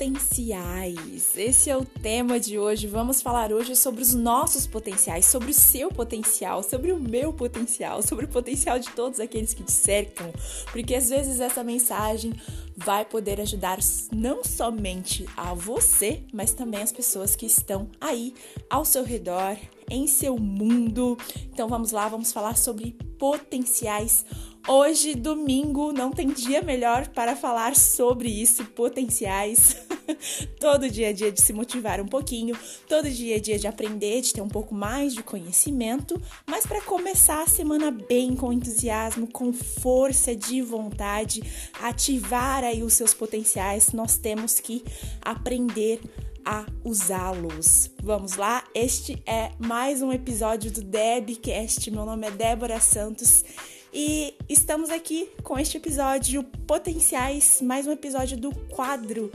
potenciais. Esse é o tema de hoje. Vamos falar hoje sobre os nossos potenciais, sobre o seu potencial, sobre o meu potencial, sobre o potencial de todos aqueles que te cercam, porque às vezes essa mensagem vai poder ajudar não somente a você, mas também as pessoas que estão aí ao seu redor, em seu mundo. Então vamos lá, vamos falar sobre potenciais Hoje, domingo, não tem dia melhor para falar sobre isso, potenciais. todo dia é dia de se motivar um pouquinho, todo dia é dia de aprender, de ter um pouco mais de conhecimento, mas para começar a semana bem, com entusiasmo, com força de vontade, ativar aí os seus potenciais, nós temos que aprender a usá-los. Vamos lá? Este é mais um episódio do Debcast. Meu nome é Débora Santos e estamos aqui com este episódio Potenciais, mais um episódio do quadro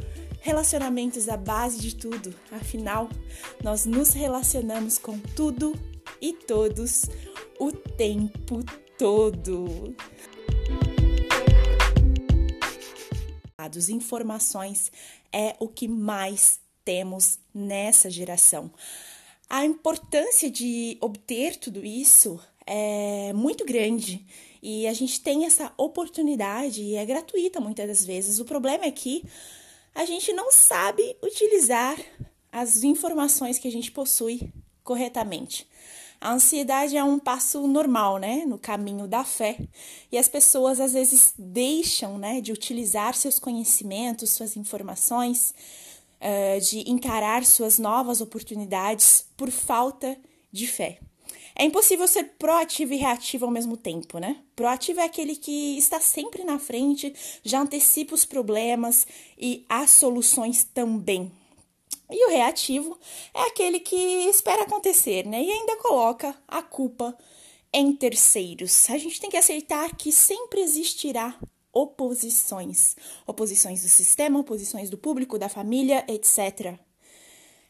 Relacionamentos a base de tudo. Afinal, nós nos relacionamos com tudo e todos o tempo todo. Dados, informações é o que mais temos nessa geração. A importância de obter tudo isso é muito grande e a gente tem essa oportunidade e é gratuita muitas das vezes. O problema é que a gente não sabe utilizar as informações que a gente possui corretamente. A ansiedade é um passo normal, né, no caminho da fé. E as pessoas às vezes deixam, né, de utilizar seus conhecimentos, suas informações, uh, de encarar suas novas oportunidades por falta de fé. É impossível ser proativo e reativo ao mesmo tempo, né? Proativo é aquele que está sempre na frente, já antecipa os problemas e as soluções também. E o reativo é aquele que espera acontecer, né? E ainda coloca a culpa em terceiros. A gente tem que aceitar que sempre existirá oposições. Oposições do sistema, oposições do público, da família, etc.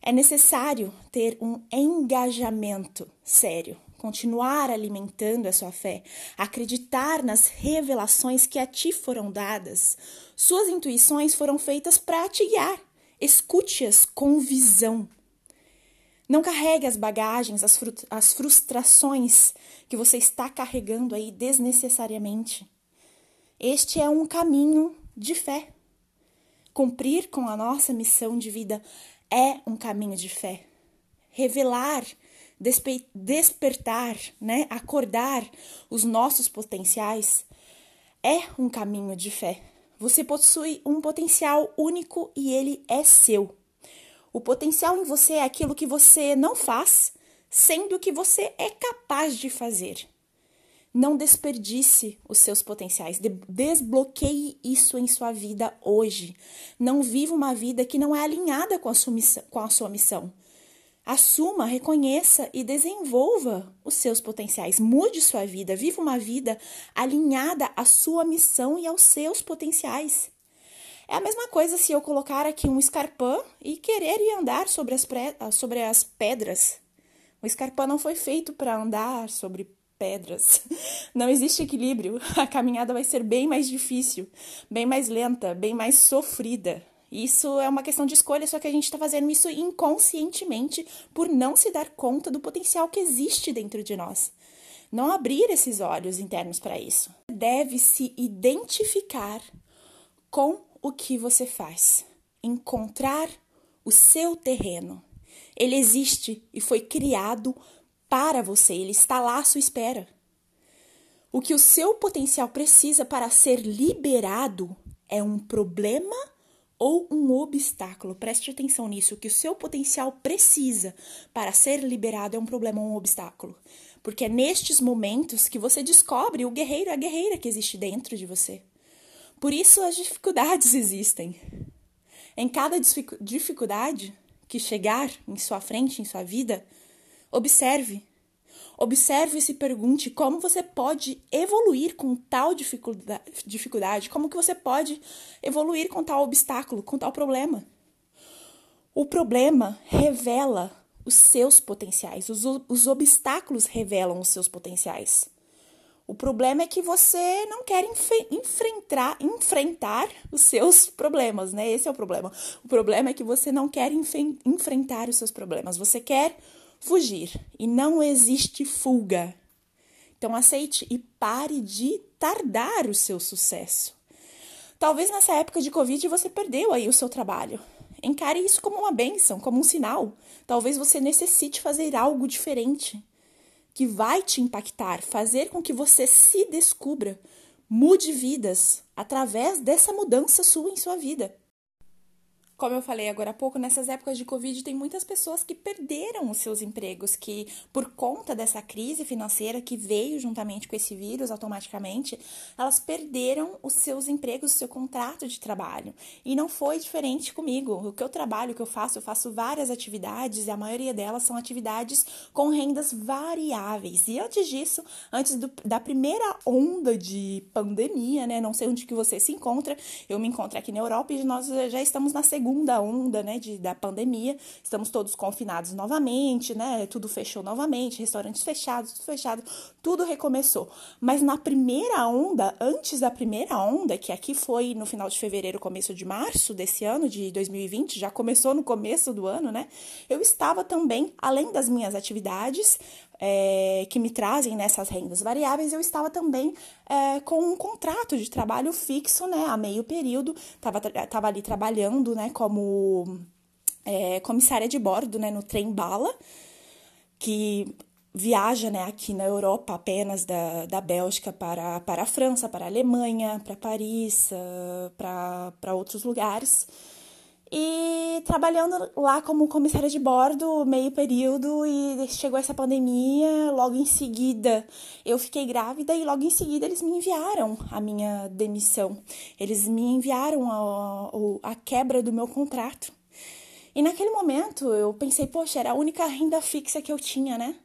É necessário ter um engajamento sério, continuar alimentando a sua fé, acreditar nas revelações que a ti foram dadas. Suas intuições foram feitas para te guiar. Escute-as com visão. Não carregue as bagagens, as, as frustrações que você está carregando aí desnecessariamente. Este é um caminho de fé. Cumprir com a nossa missão de vida é um caminho de fé. Revelar, despertar, né, acordar os nossos potenciais é um caminho de fé. Você possui um potencial único e ele é seu. O potencial em você é aquilo que você não faz, sendo que você é capaz de fazer. Não desperdice os seus potenciais. Desbloqueie isso em sua vida hoje. Não viva uma vida que não é alinhada com a sua missão. Com a sua missão. Assuma, reconheça e desenvolva os seus potenciais. Mude sua vida. Viva uma vida alinhada à sua missão e aos seus potenciais. É a mesma coisa se eu colocar aqui um escarpão e querer ir andar sobre as, sobre as pedras. O escarpão não foi feito para andar sobre pedras. Não existe equilíbrio. A caminhada vai ser bem mais difícil, bem mais lenta, bem mais sofrida. Isso é uma questão de escolha, só que a gente está fazendo isso inconscientemente por não se dar conta do potencial que existe dentro de nós. Não abrir esses olhos internos para isso. Deve se identificar com o que você faz, encontrar o seu terreno. Ele existe e foi criado para você, ele está lá à sua espera. O que o seu potencial precisa para ser liberado é um problema ou um obstáculo. Preste atenção nisso. O que o seu potencial precisa para ser liberado é um problema ou um obstáculo. Porque é nestes momentos que você descobre o guerreiro, a guerreira que existe dentro de você. Por isso as dificuldades existem. Em cada dificuldade que chegar em sua frente, em sua vida, Observe. Observe e se pergunte como você pode evoluir com tal dificuldade, como que você pode evoluir com tal obstáculo, com tal problema. O problema revela os seus potenciais, os, os obstáculos revelam os seus potenciais. O problema é que você não quer enfrentar, enfrentar os seus problemas, né? Esse é o problema. O problema é que você não quer enfrentar os seus problemas. Você quer fugir. E não existe fuga. Então aceite e pare de tardar o seu sucesso. Talvez nessa época de Covid você perdeu aí o seu trabalho. Encare isso como uma benção, como um sinal. Talvez você necessite fazer algo diferente que vai te impactar, fazer com que você se descubra, mude vidas através dessa mudança sua em sua vida. Como eu falei agora há pouco, nessas épocas de Covid tem muitas pessoas que perderam os seus empregos, que por conta dessa crise financeira que veio juntamente com esse vírus automaticamente, elas perderam os seus empregos, o seu contrato de trabalho. E não foi diferente comigo. O que eu trabalho, o que eu faço, eu faço várias atividades e a maioria delas são atividades com rendas variáveis. E antes disso, antes do, da primeira onda de pandemia, né, não sei onde que você se encontra, eu me encontro aqui na Europa e nós já estamos na segunda segunda onda, né, de, da pandemia. Estamos todos confinados novamente, né? Tudo fechou novamente, restaurantes fechados, tudo fechado, tudo recomeçou. Mas na primeira onda, antes da primeira onda, que aqui foi no final de fevereiro, começo de março desse ano, de 2020, já começou no começo do ano, né? Eu estava também, além das minhas atividades, é, que me trazem nessas rendas variáveis, eu estava também é, com um contrato de trabalho fixo, né, a meio período, estava tava ali trabalhando, né, como é, comissária de bordo, né, no trem bala, que viaja, né, aqui na Europa apenas da, da Bélgica para, para a França, para a Alemanha, para Paris, para, para outros lugares e trabalhando lá como comissária de bordo, meio período, e chegou essa pandemia. Logo em seguida, eu fiquei grávida e logo em seguida eles me enviaram a minha demissão. Eles me enviaram a, a quebra do meu contrato. E naquele momento eu pensei, poxa, era a única renda fixa que eu tinha, né?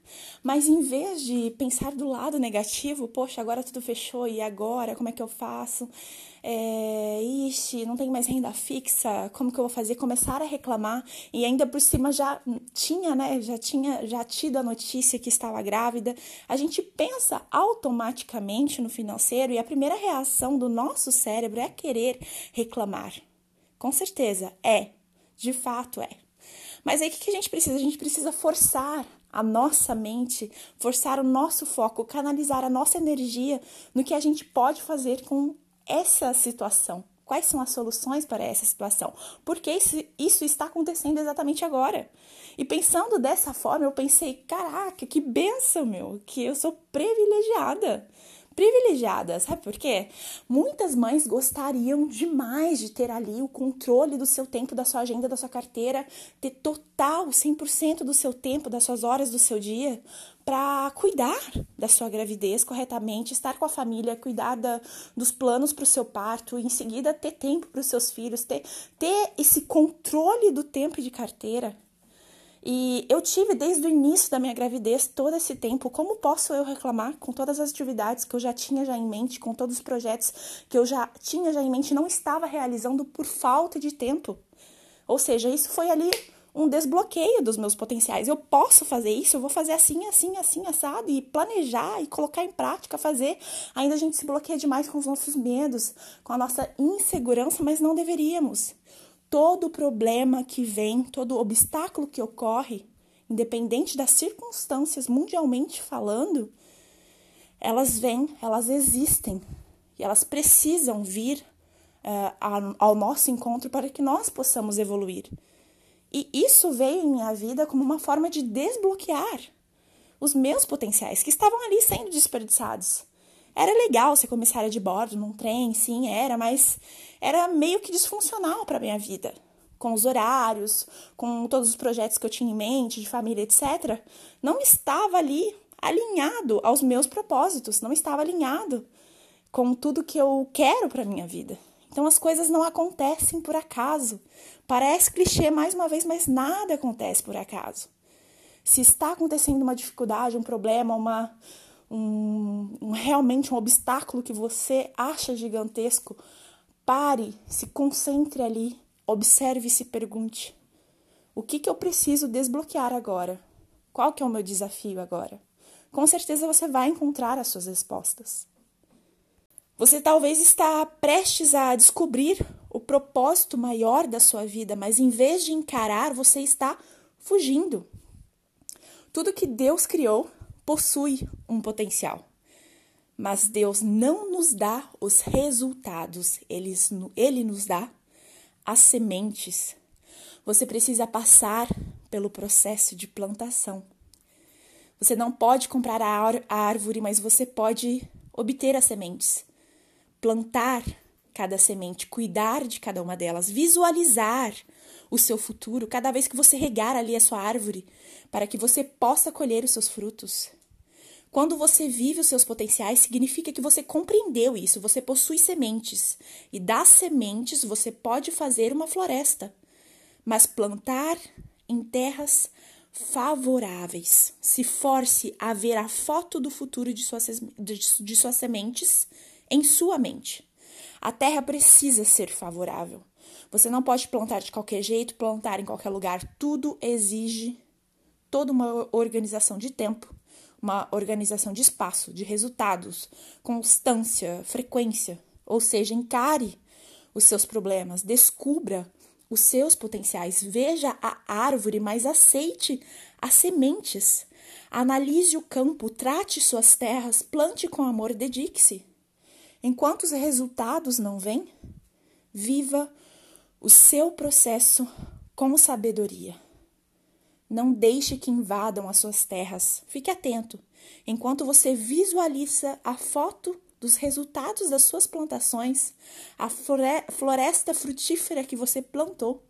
Mas em vez de pensar do lado negativo, poxa, agora tudo fechou e agora, como é que eu faço? É, ixi, não tem mais renda fixa, como que eu vou fazer? Começar a reclamar e ainda por cima já tinha, né? Já tinha já tido a notícia que estava grávida. A gente pensa automaticamente no financeiro e a primeira reação do nosso cérebro é querer reclamar. Com certeza é de fato é. Mas aí o que a gente precisa? A gente precisa forçar a nossa mente, forçar o nosso foco, canalizar a nossa energia no que a gente pode fazer com essa situação. Quais são as soluções para essa situação? Porque isso, está acontecendo exatamente agora. E pensando dessa forma, eu pensei: caraca, que benção, meu, que eu sou privilegiada privilegiada, sabe por quê? Muitas mães gostariam demais de ter ali o controle do seu tempo, da sua agenda, da sua carteira, ter total 100% do seu tempo, das suas horas do seu dia para cuidar da sua gravidez corretamente, estar com a família, cuidar da, dos planos para o seu parto, em seguida ter tempo para os seus filhos, ter, ter esse controle do tempo de carteira. E eu tive desde o início da minha gravidez todo esse tempo. Como posso eu reclamar com todas as atividades que eu já tinha já em mente, com todos os projetos que eu já tinha já em mente, não estava realizando por falta de tempo? Ou seja, isso foi ali um desbloqueio dos meus potenciais. Eu posso fazer isso, eu vou fazer assim, assim, assim, assado, e planejar e colocar em prática, fazer. Ainda a gente se bloqueia demais com os nossos medos, com a nossa insegurança, mas não deveríamos todo problema que vem, todo obstáculo que ocorre, independente das circunstâncias mundialmente falando, elas vêm, elas existem e elas precisam vir uh, ao nosso encontro para que nós possamos evoluir. E isso veio em minha vida como uma forma de desbloquear os meus potenciais que estavam ali sendo desperdiçados. Era legal ser comissária de bordo num trem, sim, era, mas era meio que disfuncional para minha vida. Com os horários, com todos os projetos que eu tinha em mente, de família, etc. Não estava ali alinhado aos meus propósitos, não estava alinhado com tudo que eu quero para minha vida. Então as coisas não acontecem por acaso. Parece clichê mais uma vez, mas nada acontece por acaso. Se está acontecendo uma dificuldade, um problema, uma um, um, realmente um obstáculo que você acha gigantesco, pare, se concentre ali, observe e se pergunte: o que, que eu preciso desbloquear agora? Qual que é o meu desafio agora? com certeza você vai encontrar as suas respostas. Você talvez está prestes a descobrir o propósito maior da sua vida, mas em vez de encarar, você está fugindo. Tudo que Deus criou possui um potencial. Mas Deus não nos dá os resultados, ele, ele nos dá as sementes. Você precisa passar pelo processo de plantação. Você não pode comprar a árvore, mas você pode obter as sementes. Plantar cada semente, cuidar de cada uma delas, visualizar o seu futuro cada vez que você regar ali a sua árvore, para que você possa colher os seus frutos. Quando você vive os seus potenciais, significa que você compreendeu isso, você possui sementes. E das sementes você pode fazer uma floresta, mas plantar em terras favoráveis. Se force a ver a foto do futuro de suas, de, suas sementes em sua mente. A terra precisa ser favorável. Você não pode plantar de qualquer jeito, plantar em qualquer lugar. Tudo exige toda uma organização de tempo uma organização de espaço, de resultados, constância, frequência. Ou seja, encare os seus problemas, descubra os seus potenciais, veja a árvore, mas aceite as sementes. Analise o campo, trate suas terras, plante com amor, dedique-se. Enquanto os resultados não vêm, viva o seu processo com sabedoria. Não deixe que invadam as suas terras. Fique atento. Enquanto você visualiza a foto dos resultados das suas plantações, a floresta frutífera que você plantou,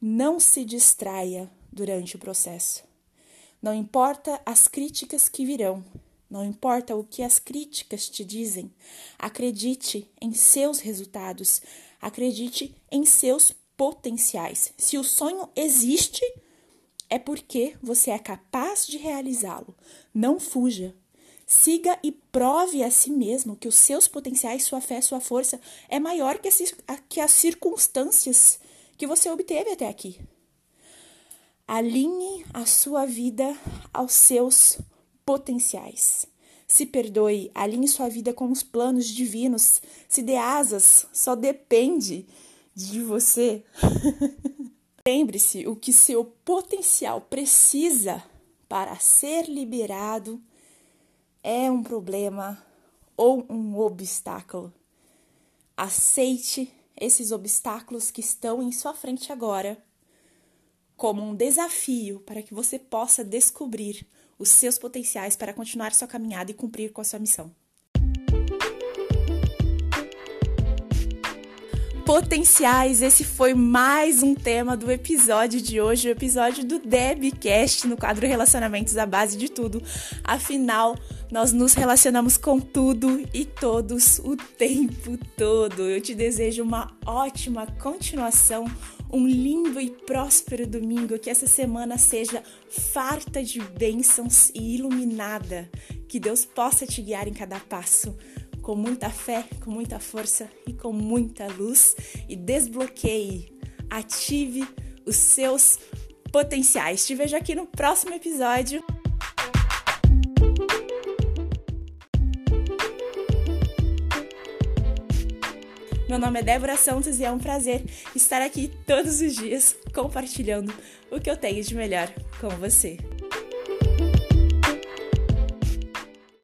não se distraia durante o processo. Não importa as críticas que virão, não importa o que as críticas te dizem, acredite em seus resultados, acredite em seus potenciais. Se o sonho existe, é porque você é capaz de realizá-lo. Não fuja. Siga e prove a si mesmo que os seus potenciais, sua fé, sua força é maior que, as circunstâncias que você obteve até aqui. Alinhe a sua vida aos seus potenciais. Se perdoe, alinhe sua vida com os planos divinos. Se dê asas, só depende de você. Lembre-se o que seu potencial precisa para ser liberado é um problema ou um obstáculo. Aceite esses obstáculos que estão em sua frente agora como um desafio para que você possa descobrir os seus potenciais para continuar sua caminhada e cumprir com a sua missão. Potenciais. Esse foi mais um tema do episódio de hoje, o episódio do Debcast no quadro Relacionamentos à base de tudo. Afinal, nós nos relacionamos com tudo e todos o tempo todo. Eu te desejo uma ótima continuação, um lindo e próspero domingo, que essa semana seja farta de bênçãos e iluminada, que Deus possa te guiar em cada passo com muita fé, com muita força e com muita luz e desbloqueie, ative os seus potenciais. Te vejo aqui no próximo episódio. Meu nome é Débora Santos e é um prazer estar aqui todos os dias compartilhando o que eu tenho de melhor com você.